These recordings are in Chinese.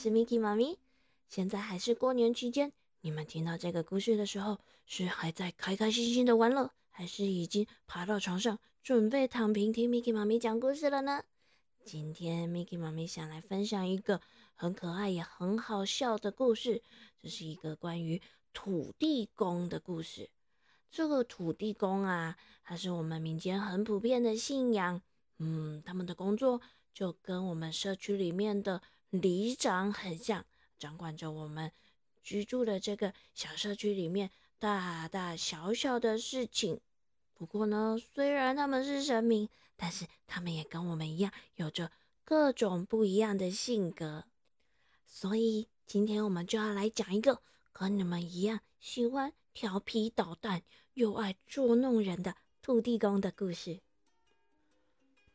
是 Miki 妈咪。现在还是过年期间，你们听到这个故事的时候，是还在开开心心的玩乐，还是已经爬到床上准备躺平听 Miki 妈咪讲故事了呢？今天 Miki 妈咪想来分享一个很可爱也很好笑的故事，这是一个关于土地公的故事。这个土地公啊，它是我们民间很普遍的信仰。嗯，他们的工作。就跟我们社区里面的里长很像，掌管着我们居住的这个小社区里面大大小小的事情。不过呢，虽然他们是神明，但是他们也跟我们一样，有着各种不一样的性格。所以今天我们就要来讲一个跟你们一样喜欢调皮捣蛋又爱捉弄人的土地公的故事。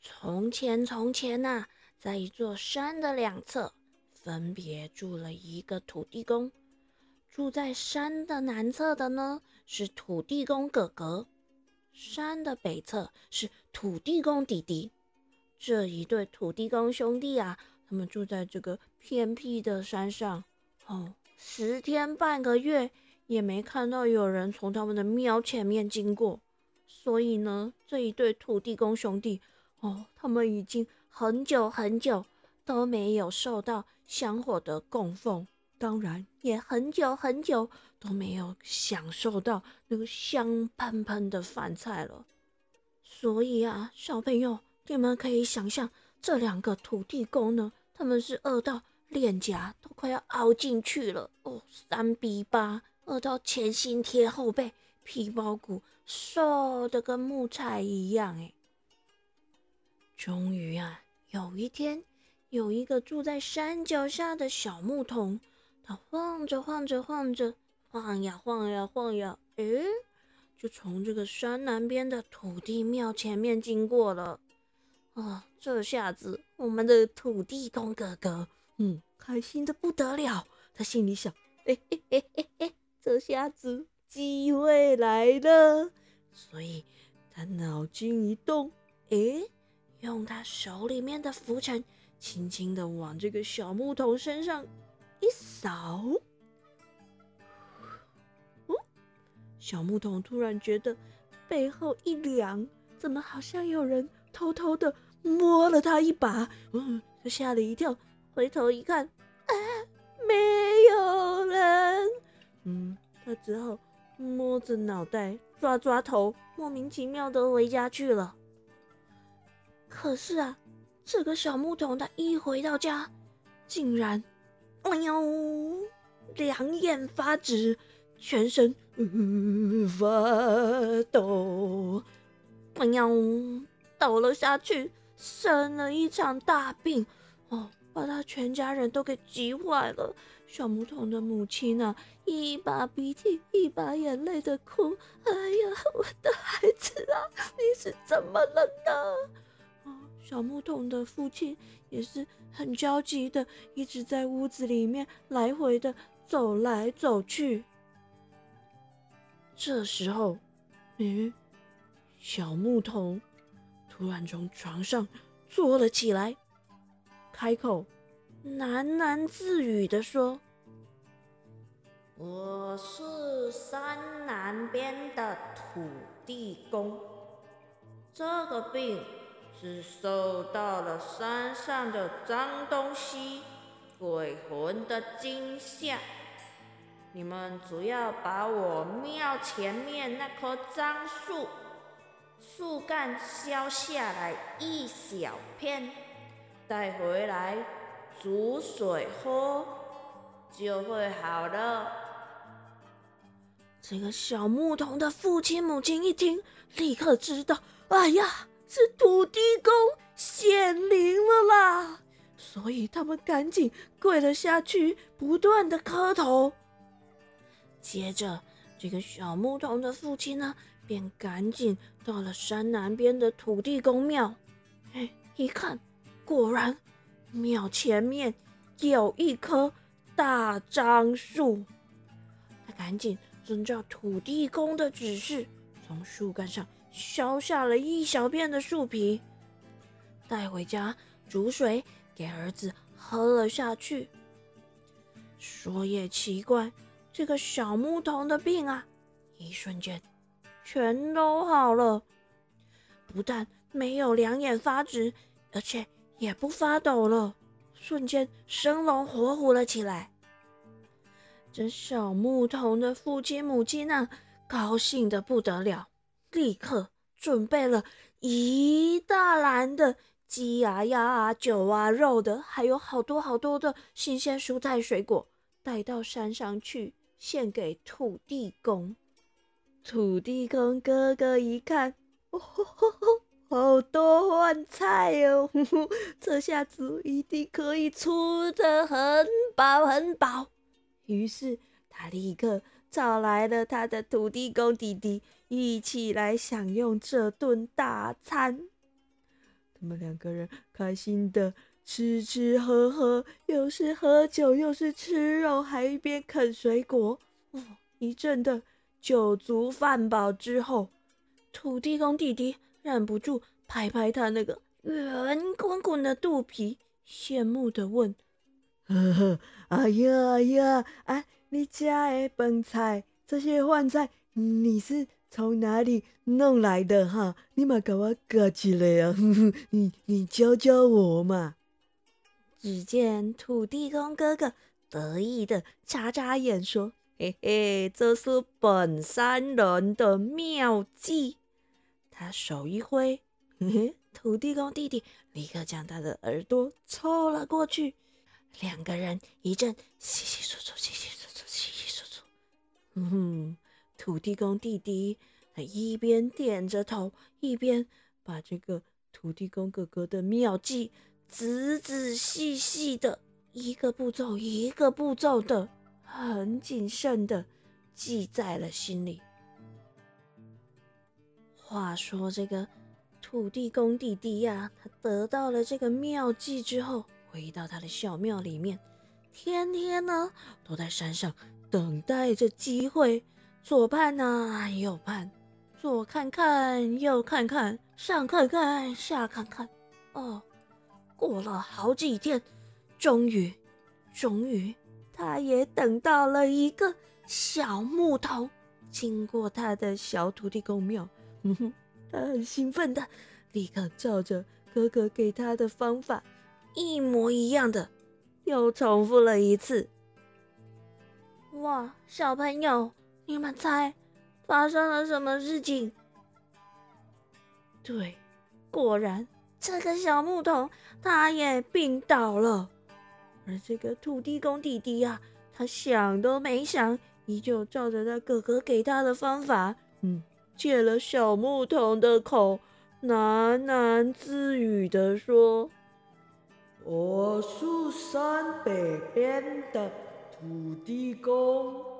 从前，从前呐，在一座山的两侧，分别住了一个土地公。住在山的南侧的呢，是土地公哥哥；山的北侧是土地公弟弟。这一对土地公兄弟啊，他们住在这个偏僻的山上，哦，十天半个月也没看到有人从他们的庙前面经过。所以呢，这一对土地公兄弟。哦，他们已经很久很久都没有受到香火的供奉，当然也很久很久都没有享受到那个香喷喷的饭菜了。所以啊，小朋友，你们可以想象这两个土地公呢，他们是饿到脸颊都快要凹进去了哦，三比八，饿到前心贴后背，皮包骨瘦的跟木材一样，哎。终于啊，有一天，有一个住在山脚下的小木桶，它晃着晃着晃着，晃呀晃呀晃呀，诶，就从这个山南边的土地庙前面经过了。啊，这下子我们的土地公哥哥，嗯，开心的不得了。他心里想：哎哎哎哎哎，这下子机会来了。所以他脑筋一动，诶。用他手里面的拂尘，轻轻的往这个小木桶身上一扫，哦，小木桶突然觉得背后一凉，怎么好像有人偷偷的摸了他一把？嗯，他吓了一跳，回头一看，啊，没有人。嗯，他只好摸着脑袋，抓抓头，莫名其妙的回家去了。可是啊，这个小木桶他一回到家，竟然，哎呦，两眼发直，全身发抖，哎呦，倒了下去，生了一场大病，哦，把他全家人都给急坏了。小木桶的母亲呢，一把鼻涕一把眼泪的哭，哎呀，我的孩子啊，你是怎么了呢？小木桶的父亲也是很焦急的，一直在屋子里面来回的走来走去。这时候，嗯，小木桶突然从床上坐了起来，开口喃喃自语的说：“我是山南边的土地公，这个病。”是受到了山上的脏东西、鬼魂的惊吓。你们只要把我庙前面那棵樟树树干削下来一小片，带回来煮水喝，就会好了。这个小牧童的父亲、母亲一听，立刻知道，哎呀！是土地公显灵了啦，所以他们赶紧跪了下去，不断的磕头。接着，这个小牧童的父亲呢，便赶紧到了山南边的土地公庙。哎，一看，果然庙前面有一棵大樟树。他赶紧遵照土地公的指示，从树干上。削下了一小片的树皮，带回家煮水给儿子喝了下去。说也奇怪，这个小牧童的病啊，一瞬间全都好了，不但没有两眼发直，而且也不发抖了，瞬间生龙活虎了起来。这小牧童的父亲母亲啊，高兴的不得了，立刻准备了一大篮的鸡啊、鸭啊、酒啊、肉的，还有好多好多的新鲜蔬菜水果。带到山上去献给土地公。土地公哥哥一看，哦吼吼吼，好多饭菜哦，这下子一定可以吃的很饱很饱。于是他立刻找来了他的土地公弟弟，一起来享用这顿大餐。他们两个人开心的。吃吃喝喝，又是喝酒，又是吃肉，还一边啃水果。哦，一阵的酒足饭饱之后，土地公弟弟忍不住拍拍他那个圆滚滚的肚皮，羡慕的问：“呵呵，哎呀哎呀，哎，你家的饭菜，这些饭菜，你是从哪里弄来的哈？你嘛给我夹起来啊！你你教教我嘛。”只见土地公哥哥得意的眨眨眼，说：“嘿嘿，这是本山人的妙计。”他手一挥，嘿嘿，土地公弟弟立刻将他的耳朵凑了过去。两个人一阵稀稀疏疏，稀稀疏疏，稀稀疏疏。嗯哼，土地公弟弟他一边点着头，一边把这个土地公哥哥的妙计。仔仔细细的，一个步骤一个步骤的，很谨慎的记在了心里。话说这个土地公弟弟呀，他得到了这个妙计之后，回到他的小庙里面，天天呢都在山上等待着机会，左盼呐右盼，左看看右看看，上看看下看看，哦。过了好几天，终于，终于，他也等到了一个小木头经过他的小土地公庙。嗯哼，他很兴奋的，立刻照着哥哥给他的方法，一模一样的，又重复了一次。哇，小朋友，你们猜发生了什么事情？对，果然。这个小牧童，他也病倒了。而这个土地公弟弟呀，他想都没想，依旧照着他哥哥给他的方法，嗯，借了小牧童的口，喃喃自语的说：“我是山北边的土地公，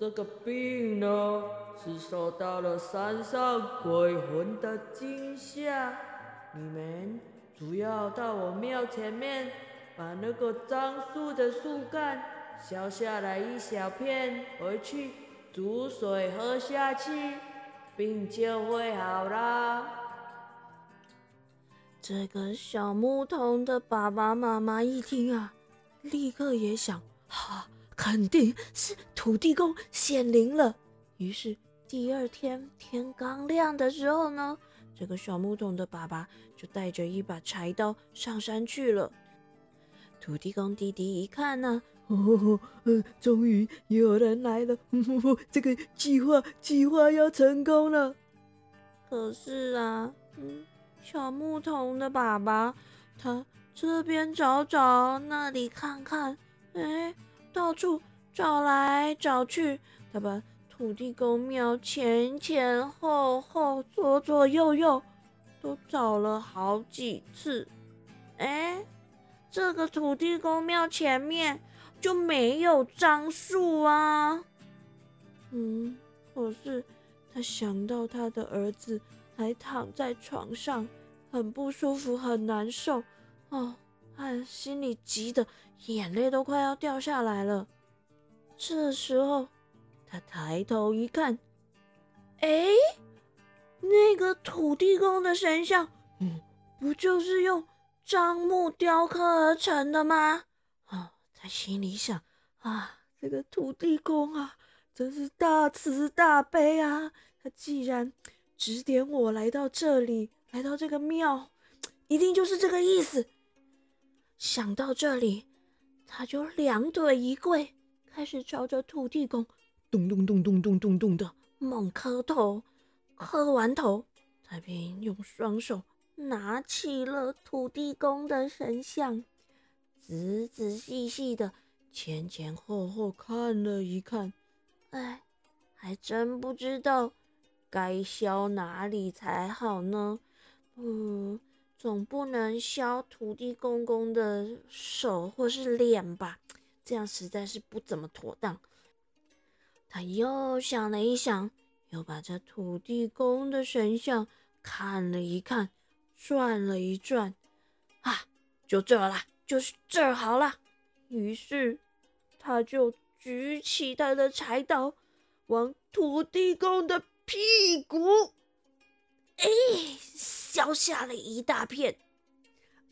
这个病呢，是受到了山上鬼魂的惊吓。”你们主要到我庙前面，把那个樟树的树干削下来一小片，回去煮水喝下去，病就会好啦。这个小牧童的爸爸妈妈一听啊，立刻也想：哈，肯定是土地公显灵了。于是第二天天刚亮的时候呢。这个小木桶的爸爸就带着一把柴刀上山去了。土地公弟弟一看呢，哦，终于有人来了，这个计划计划要成功了。可是啊，嗯，小木桶的爸爸他这边找找，那里看看，哎，到处找来找去，他把。土地公庙前前后后、左左右右都找了好几次，哎，这个土地公庙前面就没有樟树啊。嗯，可是他想到他的儿子还躺在床上，很不舒服，很难受，哦，他心里急得眼泪都快要掉下来了。这时候。他抬头一看，哎，那个土地公的神像，嗯，不就是用樟木雕刻而成的吗？哦，他心里想啊，这个土地公啊，真是大慈大悲啊！他既然指点我来到这里，来到这个庙，一定就是这个意思。想到这里，他就两腿一跪，开始朝着土地公咚咚咚咚咚咚咚的猛磕头。磕完头，他便用双手。拿起了土地公的神像，仔仔细细的、前前后后看了一看，哎，还真不知道该削哪里才好呢。嗯，总不能削土地公公的手或是脸吧？这样实在是不怎么妥当。他又想了一想，又把这土地公的神像看了一看。转了一转，啊，就这了，就是这儿好了。于是，他就举起他的柴刀，往土地公的屁股，哎，削下了一大片。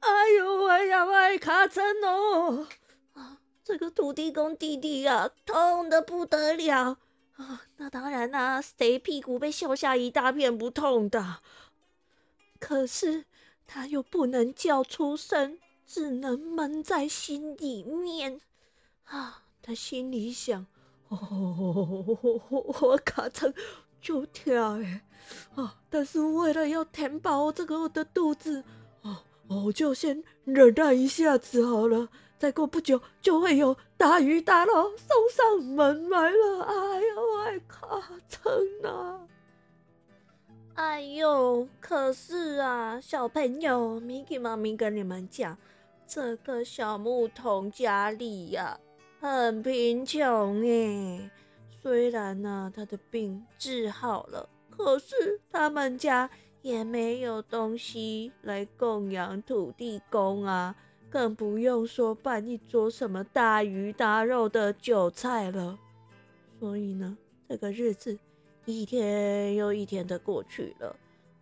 哎呦喂呀喂，卡真哦！啊，这个土地公弟弟啊，痛的不得了啊！那当然啦，谁屁股被削下一大片不痛的？可是他又不能叫出声，只能闷在心里面。啊，他心里想：哦，我卡成就跳哎！啊，但是为了要填饱这个我的肚子，哦，我就先忍耐一下子好了。再过不久就会有大鱼大肉送上门来了。哎呀，我卡成啊！哎呦，可是啊，小朋友，Miki 妈咪跟你们讲，这个小牧童家里呀很贫穷耶。虽然呢，他的病治好了，可是他们家也没有东西来供养土地公啊，更不用说办一桌什么大鱼大肉的酒菜了。所以呢，这个日子。一天又一天的过去了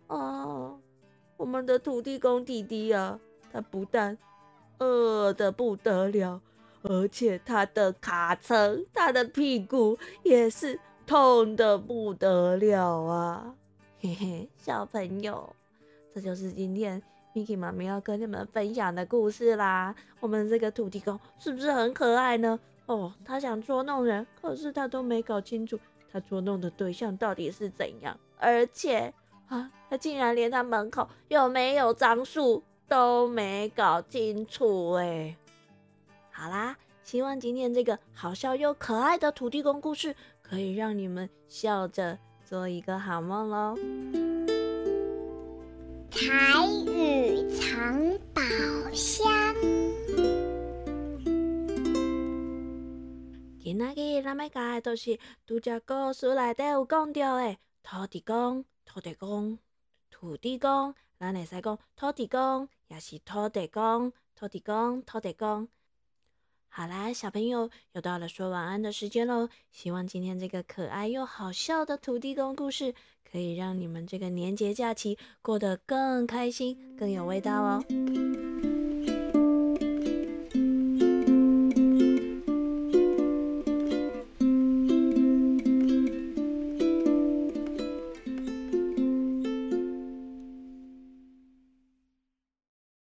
啊！我们的土地公弟弟啊，他不但饿得不得了，而且他的卡层、他的屁股也是痛得不得了啊！嘿嘿，小朋友，这就是今天 Miki 妈咪要跟你们分享的故事啦。我们这个土地公是不是很可爱呢？哦，他想捉弄人，可是他都没搞清楚。他捉弄的对象到底是怎样？而且啊，他竟然连他门口有没有樟树都没搞清楚哎！好啦，希望今天这个好笑又可爱的土地公故事，可以让你们笑着做一个好梦喽！彩雨藏宝箱。今仔日咱要教的都是拄只故事内底有讲到的土地公、土地公、土地公，咱会使讲土地公，也是土地公、土地公、土地公。好啦，小朋友又到了说晚安的时间喽。希望今天这个可爱又好笑的土地公故事，可以让你们这个年节假期过得更开心、更有味道哦。